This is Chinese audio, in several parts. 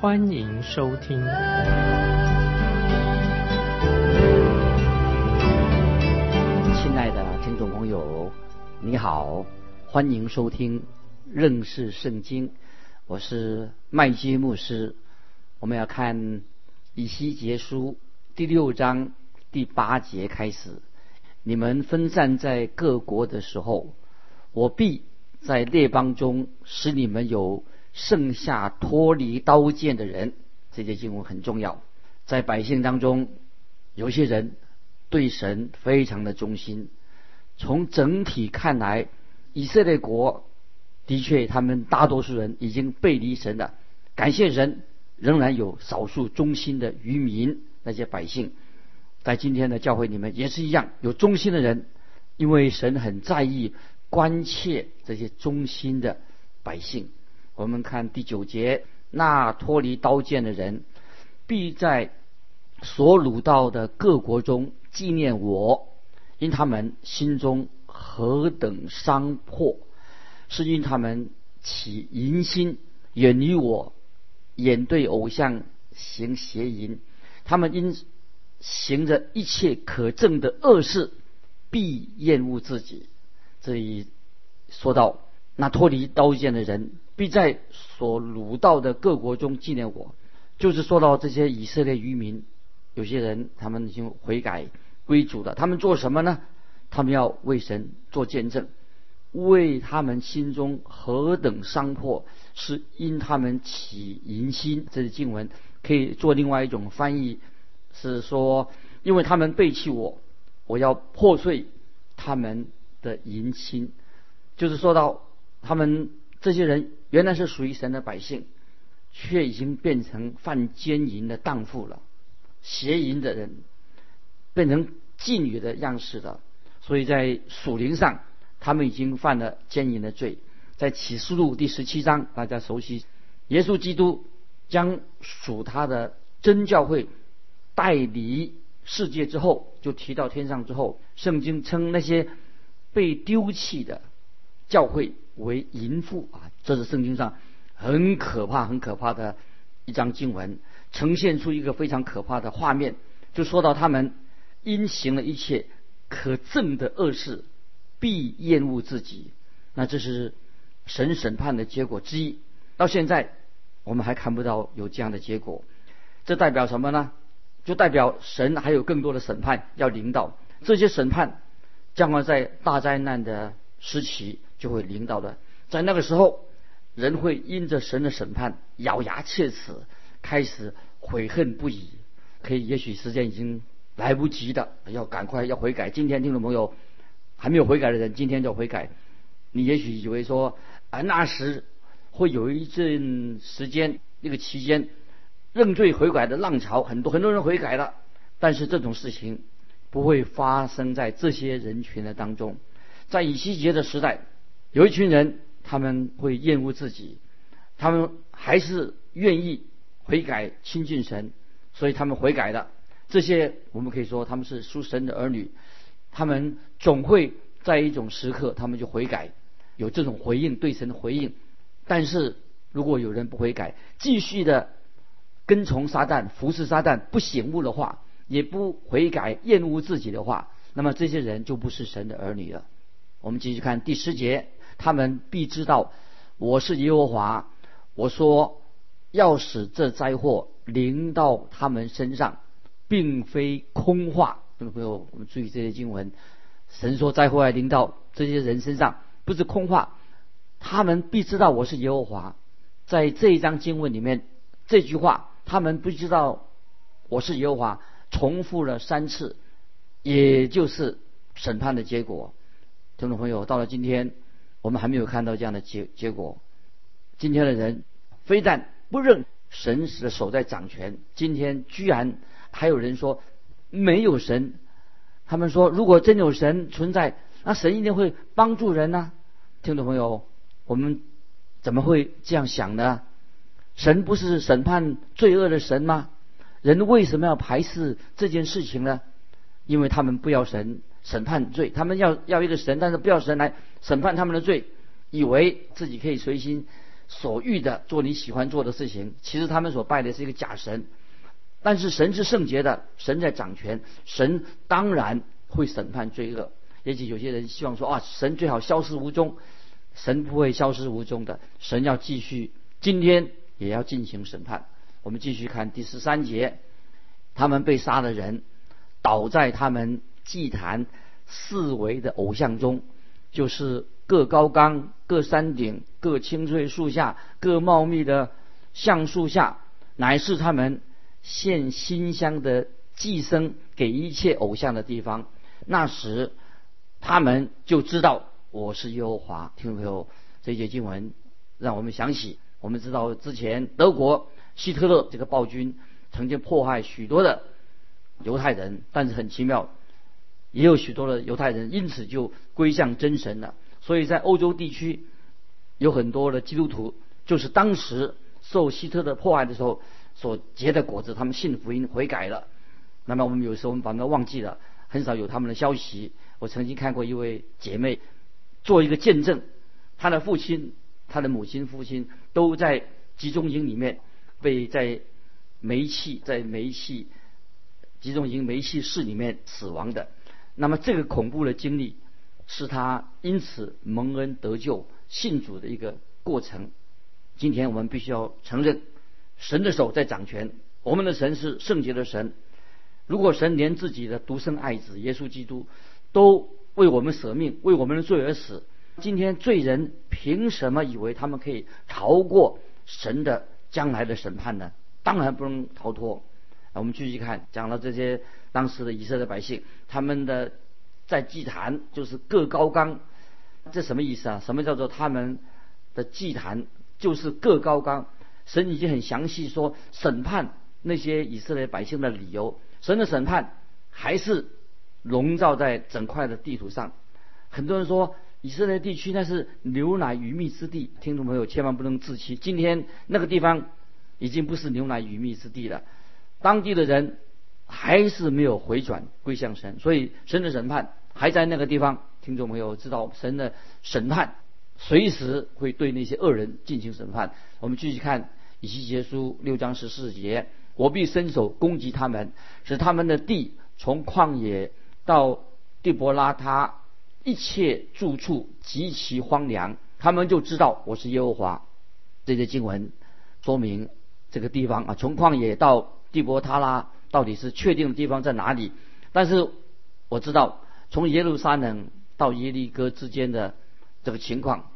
欢迎收听。亲爱的听众朋友，你好，欢迎收听认识圣经，我是麦基牧师。我们要看以西结书第六章第八节开始。你们分散在各国的时候，我必在列邦中使你们有剩下脱离刀剑的人。这些经文很重要，在百姓当中，有些人对神非常的忠心。从整体看来，以色列国的确，他们大多数人已经背离神了。感谢神，仍然有少数忠心的渔民，那些百姓。在今天的教会里面也是一样，有忠心的人，因为神很在意、关切这些忠心的百姓。我们看第九节，那脱离刀剑的人，必在所掳到的各国中纪念我，因他们心中何等伤破，是因他们起淫心，远离我，眼对偶像行邪淫，他们因。行着一切可憎的恶事，必厌恶自己。这里说到那脱离刀剑的人，必在所掳到的各国中纪念我。就是说到这些以色列渔民，有些人他们已经悔改归主了。他们做什么呢？他们要为神做见证，为他们心中何等伤破，是因他们起淫心。这是经文，可以做另外一种翻译。是说，因为他们背弃我，我要破碎他们的淫心。就是说到他们这些人原来是属于神的百姓，却已经变成犯奸淫的荡妇了，邪淫的人，变成妓女的样式了。所以在属灵上，他们已经犯了奸淫的罪。在启示录第十七章，大家熟悉，耶稣基督将属他的真教会。带离世界之后，就提到天上之后，圣经称那些被丢弃的教会为淫妇啊，这是圣经上很可怕、很可怕的一张经文，呈现出一个非常可怕的画面，就说到他们因行了一切可憎的恶事，必厌恶自己。那这是神审判的结果之一。到现在我们还看不到有这样的结果，这代表什么呢？就代表神还有更多的审判要领导，这些审判将会在大灾难的时期就会领导的，在那个时候，人会因着神的审判咬牙切齿，开始悔恨不已。可以，也许时间已经来不及的，要赶快要悔改。今天听众朋友还没有悔改的人，今天就悔改。你也许以为说啊，那时会有一阵时间，那个期间。认罪悔改的浪潮，很多很多人悔改了，但是这种事情不会发生在这些人群的当中。在以西结的时代，有一群人他们会厌恶自己，他们还是愿意悔改亲近神，所以他们悔改了。这些我们可以说他们是属神的儿女，他们总会在一种时刻，他们就悔改，有这种回应对神的回应。但是如果有人不悔改，继续的。跟从撒旦、服侍撒旦不醒悟的话，也不悔改、厌恶自己的话，那么这些人就不是神的儿女了。我们继续看第十节，他们必知道我是耶和华。我说要使这灾祸临到他们身上，并非空话。听众朋友，我们注意这些经文，神说灾祸要临到这些人身上，不是空话。他们必知道我是耶和华。在这一章经文里面，这句话。他们不知道我是耶和华，重复了三次，也就是审判的结果。听众朋友，到了今天，我们还没有看到这样的结结果。今天的人非但不认神的手在掌权。今天居然还有人说没有神，他们说如果真有神存在，那神一定会帮助人呢？听众朋友，我们怎么会这样想呢？神不是审判罪恶的神吗？人为什么要排斥这件事情呢？因为他们不要神审判罪，他们要要一个神，但是不要神来审判他们的罪，以为自己可以随心所欲的做你喜欢做的事情。其实他们所拜的是一个假神，但是神是圣洁的，神在掌权，神当然会审判罪恶。也许有些人希望说啊，神最好消失无踪，神不会消失无踪的，神要继续，今天也要进行审判。我们继续看第十三节，他们被杀的人倒在他们祭坛四围的偶像中，就是各高冈、各山顶、各青翠树下、各茂密的橡树下，乃是他们献馨香的祭牲给一切偶像的地方。那时，他们就知道我是耶和华。听众朋友，这些经文让我们想起，我们知道之前德国。希特勒这个暴君曾经迫害许多的犹太人，但是很奇妙，也有许多的犹太人因此就归向真神了。所以在欧洲地区有很多的基督徒，就是当时受希特勒迫害的时候所结的果子，他们信福音悔改了。那么我们有时候我们把它忘记了，很少有他们的消息。我曾经看过一位姐妹做一个见证，她的父亲、她的母亲、父亲都在集中营里面。被在煤气在煤气集中营煤气室里面死亡的，那么这个恐怖的经历是他因此蒙恩得救信主的一个过程。今天我们必须要承认，神的手在掌权，我们的神是圣洁的神。如果神连自己的独生爱子耶稣基督都为我们舍命，为我们的罪而死，今天罪人凭什么以为他们可以逃过神的？将来的审判呢，当然不能逃脱。我们继续看，讲了这些当时的以色列百姓，他们的在祭坛就是各高冈，这什么意思啊？什么叫做他们的祭坛就是各高冈？神已经很详细说审判那些以色列百姓的理由。神的审判还是笼罩在整块的地图上。很多人说。以色列地区那是牛奶鱼蜜之地，听众朋友千万不能自欺。今天那个地方已经不是牛奶鱼蜜之地了，当地的人还是没有回转归向神，所以神的审判还在那个地方。听众朋友知道，神的审判随时会对那些恶人进行审判。我们继续看以西结书六章十四节：我必伸手攻击他们，使他们的地从旷野到地伯拉他。一切住处极其荒凉，他们就知道我是耶和华。这些经文说明这个地方啊，从旷野到地伯他拉，到底是确定的地方在哪里？但是我知道，从耶路撒冷到耶利哥之间的这个情况，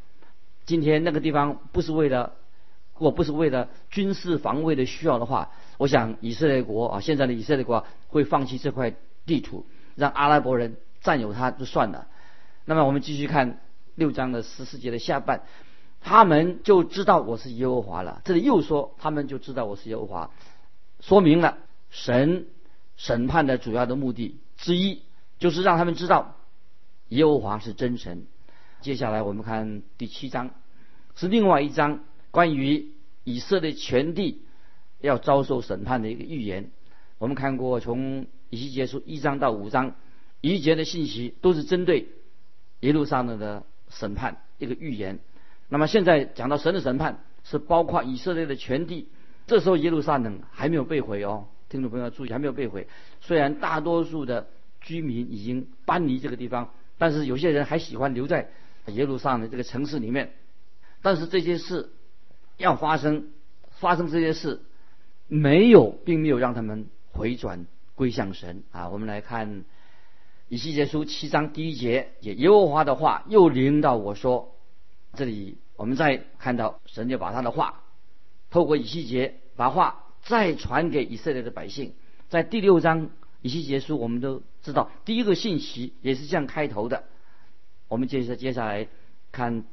今天那个地方不是为了，如果不是为了军事防卫的需要的话，我想以色列国啊，现在的以色列国会放弃这块地图，让阿拉伯人占有它就算了。那么我们继续看六章的十四节的下半，他们就知道我是耶和华了。这里又说他们就知道我是耶和华，说明了神审判的主要的目的之一，就是让他们知道耶和华是真神。接下来我们看第七章，是另外一章关于以色列全地要遭受审判的一个预言。我们看过从以西结书一章到五章，一节的信息都是针对。耶路撒冷的审判一个预言，那么现在讲到神的审判是包括以色列的全地，这时候耶路撒冷还没有被毁哦，听众朋友注意还没有被毁。虽然大多数的居民已经搬离这个地方，但是有些人还喜欢留在耶路撒冷这个城市里面。但是这些事要发生，发生这些事没有，并没有让他们回转归向神啊。我们来看。以西结书七章第一节，也耶和华的话又临到我说：“这里我们再看到神就把他的话透过以西结把话再传给以色列的百姓。在第六章以西结书，我们都知道第一个信息也是这样开头的。我们接着接下来看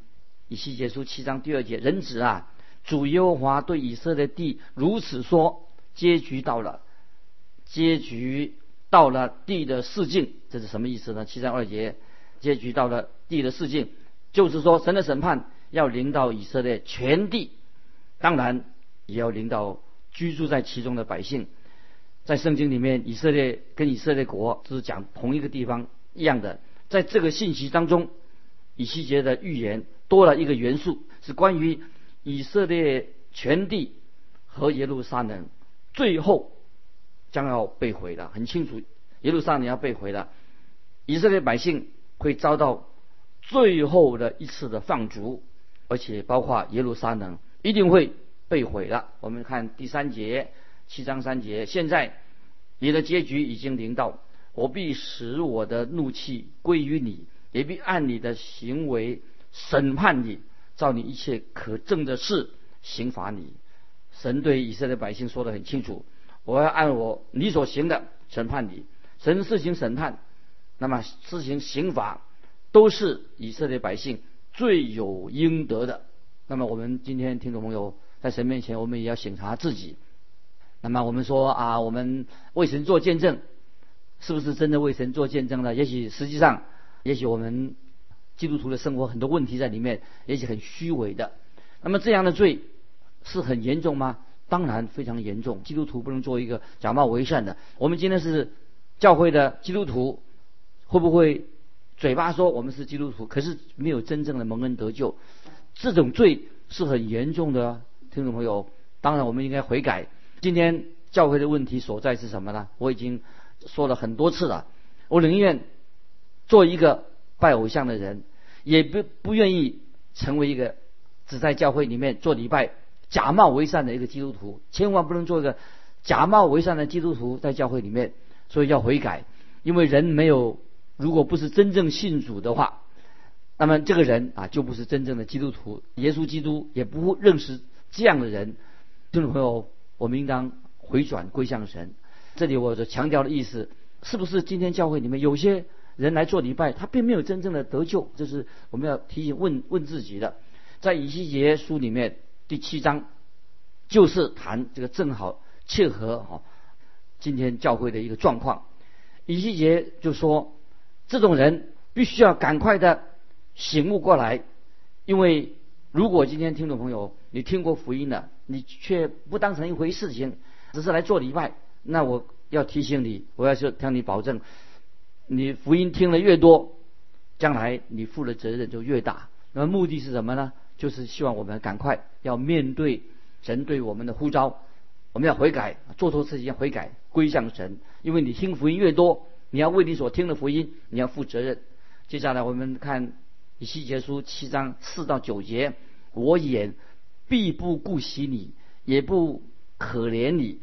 以西结书七章第二节：人子啊，主耶和华对以色列地如此说：结局到了，结局到了地的四境，这是什么意思呢？七章二节，结局到了地的四境，就是说神的审判要临到以色列全地，当然也要临到居住在其中的百姓。在圣经里面，以色列跟以色列国是讲同一个地方一样的。在这个信息当中，以西结的预言多了一个元素，是关于以色列全地和耶路撒冷最后将要被毁了。很清楚，耶路撒冷要被毁了，以色列百姓会遭到最后的一次的放逐，而且包括耶路撒冷一定会被毁了。我们看第三节。七章三节，现在你的结局已经临到，我必使我的怒气归于你，也必按你的行为审判你，照你一切可证的事刑罚你。神对以色列百姓说的很清楚，我要按我你所行的审判你。神施行审判，那么施行刑罚，都是以色列百姓罪有应得的。那么我们今天听众朋友在神面前，我们也要审查自己。那么我们说啊，我们为神做见证，是不是真的为神做见证呢？也许实际上，也许我们基督徒的生活很多问题在里面，也许很虚伪的。那么这样的罪是很严重吗？当然非常严重。基督徒不能做一个假冒为善的。我们今天是教会的基督徒，会不会嘴巴说我们是基督徒，可是没有真正的蒙恩得救？这种罪是很严重的，听众朋友。当然我们应该悔改。今天教会的问题所在是什么呢？我已经说了很多次了。我宁愿做一个拜偶像的人，也不不愿意成为一个只在教会里面做礼拜、假冒为善的一个基督徒。千万不能做一个假冒为善的基督徒在教会里面。所以要悔改，因为人没有，如果不是真正信主的话，那么这个人啊就不是真正的基督徒。耶稣基督也不认识这样的人。听众朋友。我们应当回转归向神。这里我所强调的意思，是不是今天教会里面有些人来做礼拜，他并没有真正的得救？这是我们要提醒问问自己的。在以西结书里面第七章，就是谈这个正好切合哈今天教会的一个状况。以西结就说，这种人必须要赶快的醒悟过来，因为如果今天听众朋友你听过福音了。你却不当成一回事情，只是来做礼拜。那我要提醒你，我要说向你保证，你福音听得越多，将来你负的责任就越大。那么目的是什么呢？就是希望我们赶快要面对神对我们的呼召，我们要悔改，做错事情要悔改，归向神。因为你听福音越多，你要为你所听的福音，你要负责任。接下来我们看以西结书七章四到九节，我眼。必不顾惜你，也不可怜你，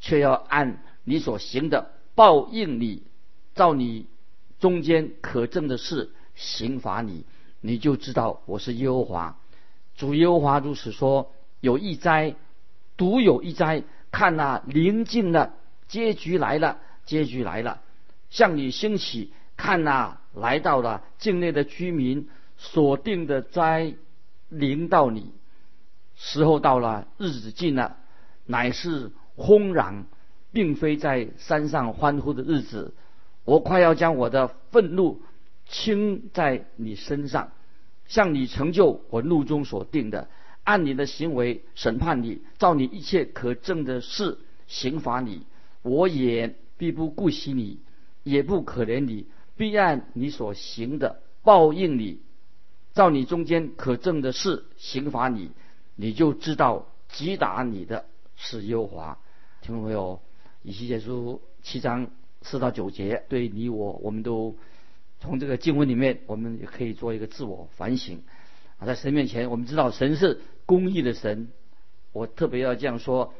却要按你所行的报应你，照你中间可证的事刑罚你，你就知道我是耶和华。主耶和华如此说：有一灾，独有一灾，看那临近了，结局来了，结局来了，向你兴起，看呐来到了境内的居民所定的灾临到你。时候到了，日子近了，乃是轰然，并非在山上欢呼的日子。我快要将我的愤怒倾在你身上，向你成就我怒中所定的，按你的行为审判你，照你一切可证的事刑罚你。我也必不顾惜你，也不可怜你，必按你所行的报应你，照你中间可证的事刑罚你。你就知道击打你的是优华，听众朋友，以西结书七章四到九节，对你我，我们都从这个经文里面，我们也可以做一个自我反省啊，在神面前，我们知道神是公义的神，我特别要这样说，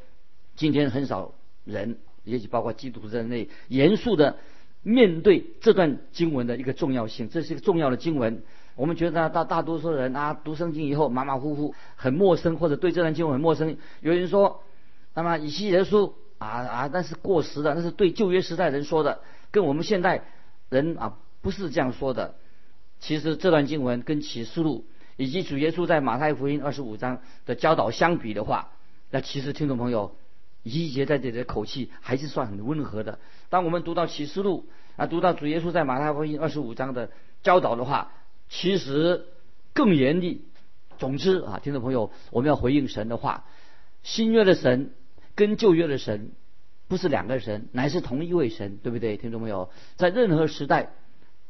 今天很少人，也许包括基督徒在内，严肃的面对这段经文的一个重要性，这是一个重要的经文。我们觉得大大多数人啊，读圣经以后马马虎虎，很陌生，或者对这段经文很陌生。有人说，那么以西结书啊啊，那是过时的，那是对旧约时代人说的，跟我们现代人啊不是这样说的。其实这段经文跟启示录，以及主耶稣在马太福音二十五章的教导相比的话，那其实听众朋友，以西结在这里的口气还是算很温和的。当我们读到启示录啊，读到主耶稣在马太福音二十五章的教导的话，其实更严厉。总之啊，听众朋友，我们要回应神的话。新约的神跟旧约的神不是两个神，乃是同一位神，对不对？听众朋友，在任何时代，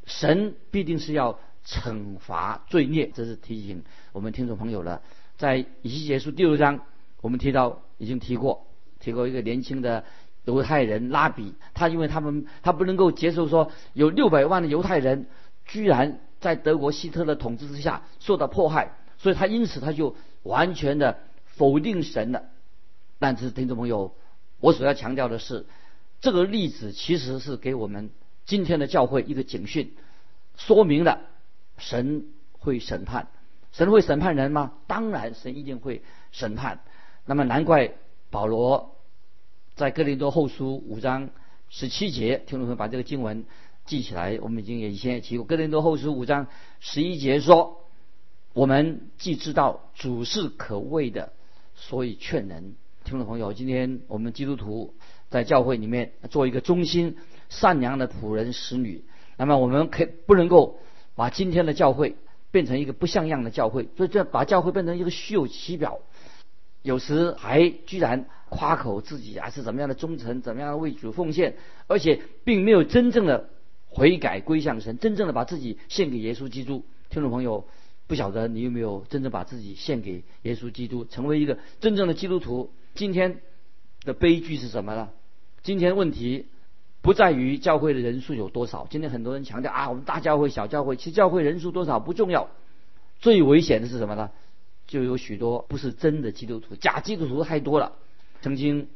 神必定是要惩罚罪孽，这是提醒我们听众朋友了。在以西结书第六章，我们提到已经提过，提过一个年轻的犹太人拉比，他因为他们他不能够接受说有六百万的犹太人居然在德国希特勒统治之下受到迫害，所以他因此他就完全的。否定神了，但是听众朋友，我所要强调的是，这个例子其实是给我们今天的教会一个警讯，说明了神会审判，神会审判人吗？当然，神一定会审判。那么难怪保罗在哥林多后书五章十七节，听众朋友把这个经文记起来，我们已经也以前也提过，哥林多后书五章十一节说，我们既知道主是可畏的。所以劝人，听众朋友，今天我们基督徒在教会里面做一个忠心善良的仆人使女，那么我们可不能够把今天的教会变成一个不像样的教会，所以这把教会变成一个虚有其表，有时还居然夸口自己啊是怎么样的忠诚，怎么样的为主奉献，而且并没有真正的悔改归向神，真正的把自己献给耶稣基督，听众朋友。不晓得你有没有真正把自己献给耶稣基督，成为一个真正的基督徒？今天的悲剧是什么呢？今天问题不在于教会的人数有多少。今天很多人强调啊，我们大教会、小教会，其实教会人数多少不重要。最危险的是什么呢？就有许多不是真的基督徒，假基督徒太多了。曾经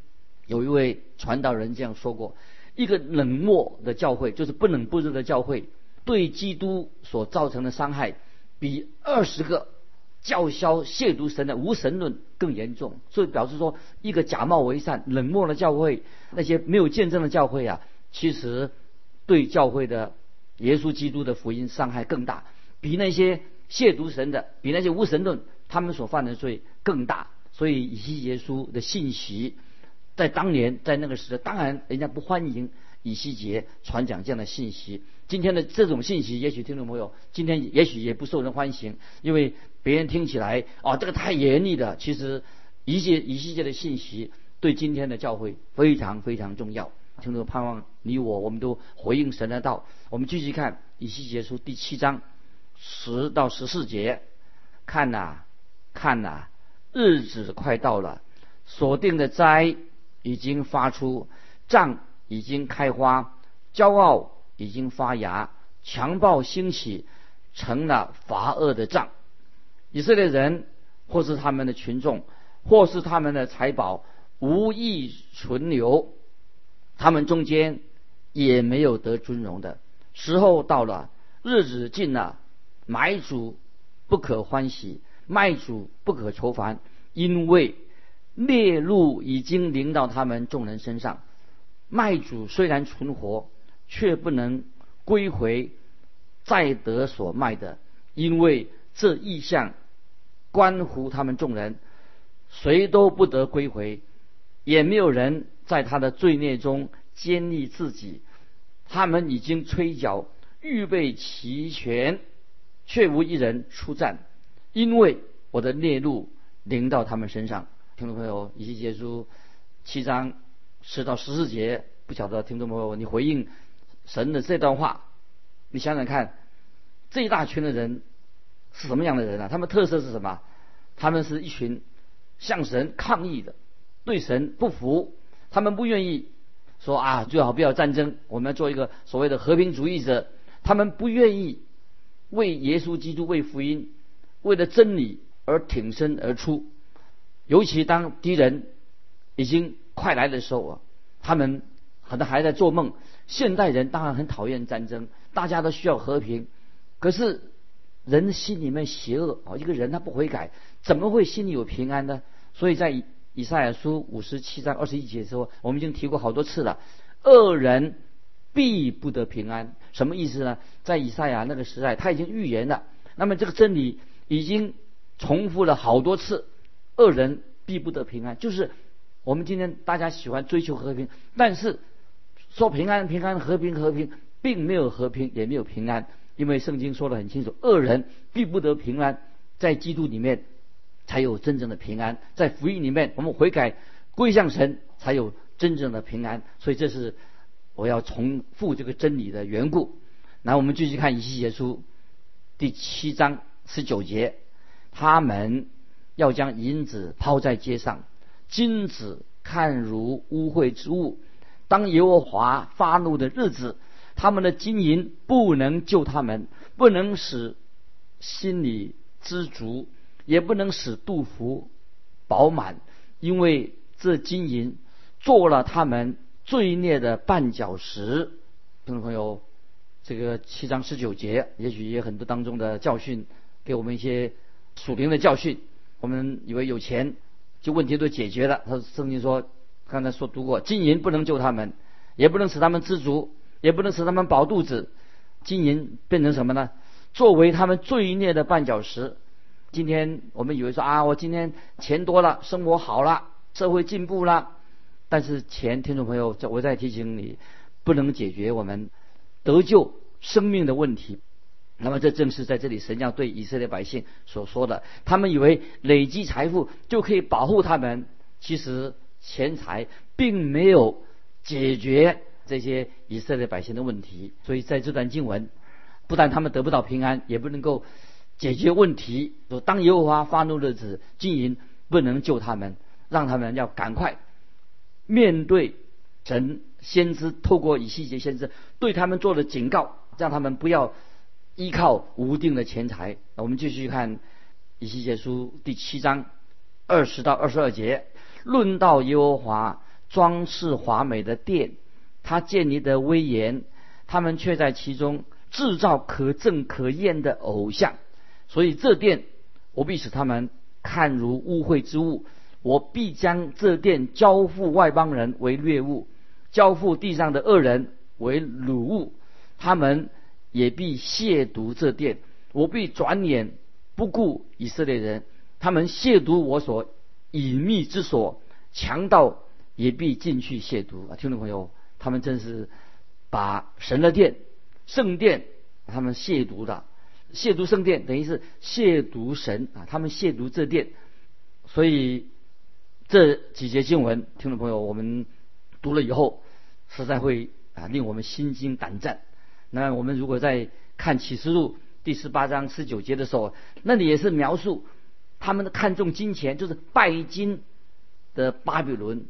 有一位传道人这样说过：一个冷漠的教会，就是不冷不热的教会，对基督所造成的伤害。比二十个叫嚣亵渎神的无神论更严重，所以表示说，一个假冒为善、冷漠的教会，那些没有见证的教会啊，其实对教会的耶稣基督的福音伤害更大，比那些亵渎神的、比那些无神论他们所犯的罪更大。所以以西结书的信息，在当年在那个时代，当然人家不欢迎以西结传讲这样的信息。今天的这种信息，也许听众朋友今天也许也不受人欢迎，因为别人听起来啊，这个太严厉的。其实一些一系列的信息对今天的教会非常非常重要。听众盼望你我我们都回应神的道。我们继续看以西结书第七章十到十四节，看呐看呐，日子快到了，锁定的灾已经发出，杖已经开花，骄傲。已经发芽，强暴兴起，成了罚恶的杖。以色列人或是他们的群众，或是他们的财宝，无意存留，他们中间也没有得尊荣的时候到了，日子近了，买主不可欢喜，卖主不可愁烦，因为猎鹿已经临到他们众人身上。卖主虽然存活。却不能归回在得所卖的，因为这意象关乎他们众人，谁都不得归回，也没有人在他的罪孽中坚立自己。他们已经吹角预备齐全，却无一人出战，因为我的烈怒临到他们身上。听众朋友，以西结书七章十到十四节，不晓得听众朋友你回应。神的这段话，你想想看，这一大群的人是什么样的人啊？他们特色是什么？他们是一群向神抗议的，对神不服，他们不愿意说啊，最好不要战争，我们要做一个所谓的和平主义者。他们不愿意为耶稣基督、为福音、为了真理而挺身而出。尤其当敌人已经快来的时候啊，他们可能还在做梦。现代人当然很讨厌战争，大家都需要和平。可是人心里面邪恶啊，一个人他不悔改，怎么会心里有平安呢？所以在以赛亚书五十七章二十一节说，我们已经提过好多次了，恶人必不得平安。什么意思呢？在以赛亚那个时代，他已经预言了。那么这个真理已经重复了好多次，恶人必不得平安。就是我们今天大家喜欢追求和平，但是说平安、平安、和平、和平，并没有和平，也没有平安，因为圣经说的很清楚，恶人必不得平安，在基督里面才有真正的平安，在福音里面我们悔改归向神，才有真正的平安。所以这是我要重复这个真理的缘故。那我们继续看以西结书第七章。十九节，他们要将银子抛在街上，金子看如污秽之物。当耶和华发怒的日子，他们的金银不能救他们，不能使心里知足，也不能使肚腹饱满，因为这金银做了他们罪孽的绊脚石。听众朋友，这个七章十九节，也许也很多当中的教训。给我们一些属灵的教训。我们以为有钱就问题都解决了。他圣经说，刚才说读过，金银不能救他们，也不能使他们知足，也不能使他们饱肚子。金银变成什么呢？作为他们罪孽的绊脚石。今天我们以为说啊，我今天钱多了，生活好了，社会进步了。但是钱，听众朋友，我再提醒你，不能解决我们得救生命的问题。那么这正是在这里神要对以色列百姓所说的。他们以为累积财富就可以保护他们，其实钱财并没有解决这些以色列百姓的问题。所以在这段经文，不但他们得不到平安，也不能够解决问题。说当耶和华发怒日子，金银不能救他们，让他们要赶快面对神先知透过以西结先知对他们做的警告，让他们不要。依靠无定的钱财，那我们继续看以西结书第七章二十到二十二节，论到耶和华装饰华美的殿，他建立的威严，他们却在其中制造可憎可厌的偶像，所以这殿我必使他们看如污秽之物，我必将这殿交付外邦人为掠物，交付地上的恶人为掳物，他们。也必亵渎这殿，我必转眼不顾以色列人，他们亵渎我所隐秘之所，强盗也必进去亵渎啊！听众朋友，他们真是把神的殿、圣殿，他们亵渎的，亵渎圣殿等于是亵渎神啊！他们亵渎这殿，所以这几节经文，听众朋友，我们读了以后，实在会啊令我们心惊胆战。那我们如果在看启示录第十八章十九节的时候，那里也是描述他们的看重金钱，就是拜金的巴比伦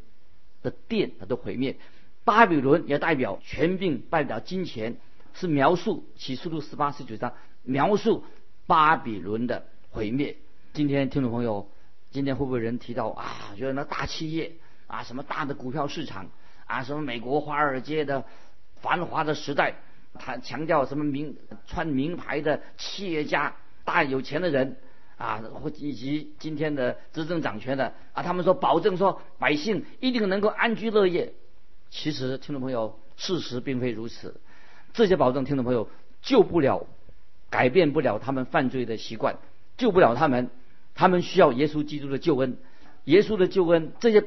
的殿它都毁灭。巴比伦也代表权柄，代表金钱，是描述启示录十八十九章描述巴比伦的毁灭。今天听众朋友，今天会不会人提到啊？觉得那大企业啊，什么大的股票市场啊，什么美国华尔街的繁华的时代？他强调什么名穿名牌的企业家、大有钱的人啊，或以及今天的执政掌权的啊，他们说保证说百姓一定能够安居乐业。其实，听众朋友，事实并非如此。这些保证，听众朋友救不了、改变不了他们犯罪的习惯，救不了他们。他们需要耶稣基督的救恩。耶稣的救恩，这些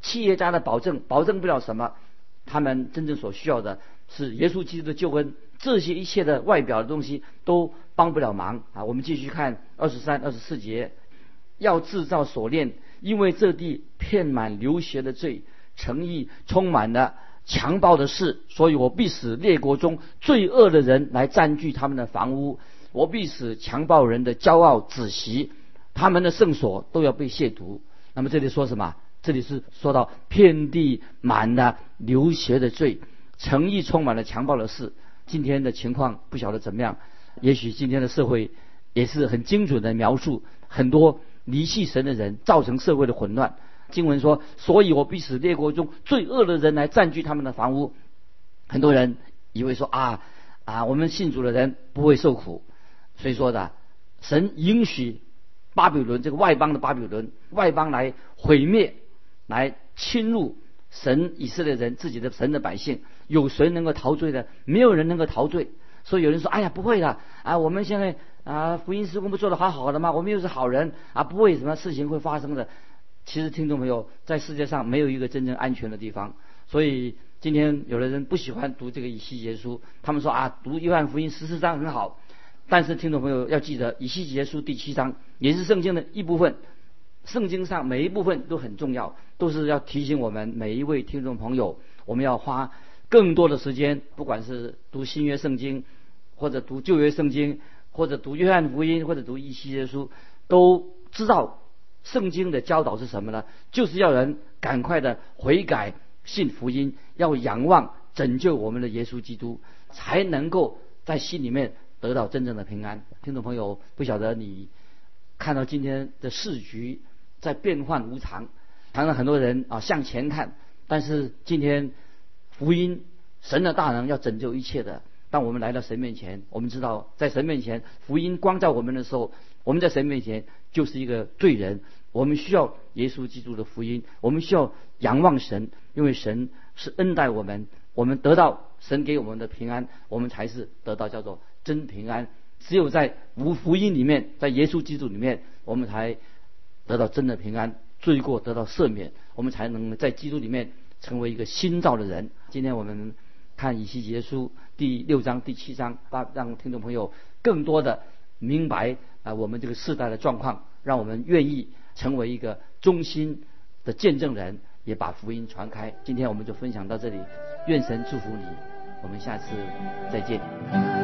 企业家的保证保证不了什么。他们真正所需要的。是耶稣基督的救恩，这些一切的外表的东西都帮不了忙啊！我们继续看二十三、二十四节，要制造锁链，因为这地遍满流血的罪，诚意充满了强暴的事，所以我必使列国中罪恶的人来占据他们的房屋，我必使强暴人的骄傲止息，他们的圣所都要被亵渎。那么这里说什么？这里是说到遍地满了流血的罪。诚意充满了强暴的事，今天的情况不晓得怎么样。也许今天的社会也是很精准的描述很多离弃神的人，造成社会的混乱。经文说：“所以我必使列国中最恶的人来占据他们的房屋。”很多人以为说啊啊，我们信主的人不会受苦，所以说的神允许巴比伦这个外邦的巴比伦外邦来毁灭，来侵入神以色列人自己的神的百姓。有谁能够陶醉的？没有人能够陶醉。所以有人说：“哎呀，不会的啊，我们现在啊，福音施工不做的好好的吗？我们又是好人啊，不会什么事情会发生的。”其实，听众朋友，在世界上没有一个真正安全的地方。所以今天有的人不喜欢读这个以西结书，他们说啊，读约翰福音十四章很好。但是听众朋友要记得，以西结书第七章也是圣经的一部分。圣经上每一部分都很重要，都是要提醒我们每一位听众朋友，我们要花更多的时间，不管是读新约圣经，或者读旧约圣经，或者读约翰福音，或者读以西结书，都知道。圣经的教导是什么呢？就是要人赶快的悔改、信福音，要仰望拯救我们的耶稣基督，才能够在心里面得到真正的平安。听众朋友，不晓得你看到今天的市局在变幻无常，常常很多人啊向前看，但是今天福音神的大能要拯救一切的。当我们来到神面前，我们知道在神面前福音光照我们的时候，我们在神面前就是一个罪人。我们需要耶稣基督的福音，我们需要仰望神，因为神是恩待我们，我们得到神给我们的平安，我们才是得到叫做真平安。只有在无福音里面，在耶稣基督里面，我们才得到真的平安，罪过得到赦免，我们才能在基督里面成为一个新造的人。今天我们看以西结书第六章、第七章，让让听众朋友更多的明白啊，我们这个世代的状况，让我们愿意。成为一个忠心的见证人，也把福音传开。今天我们就分享到这里，愿神祝福你，我们下次再见。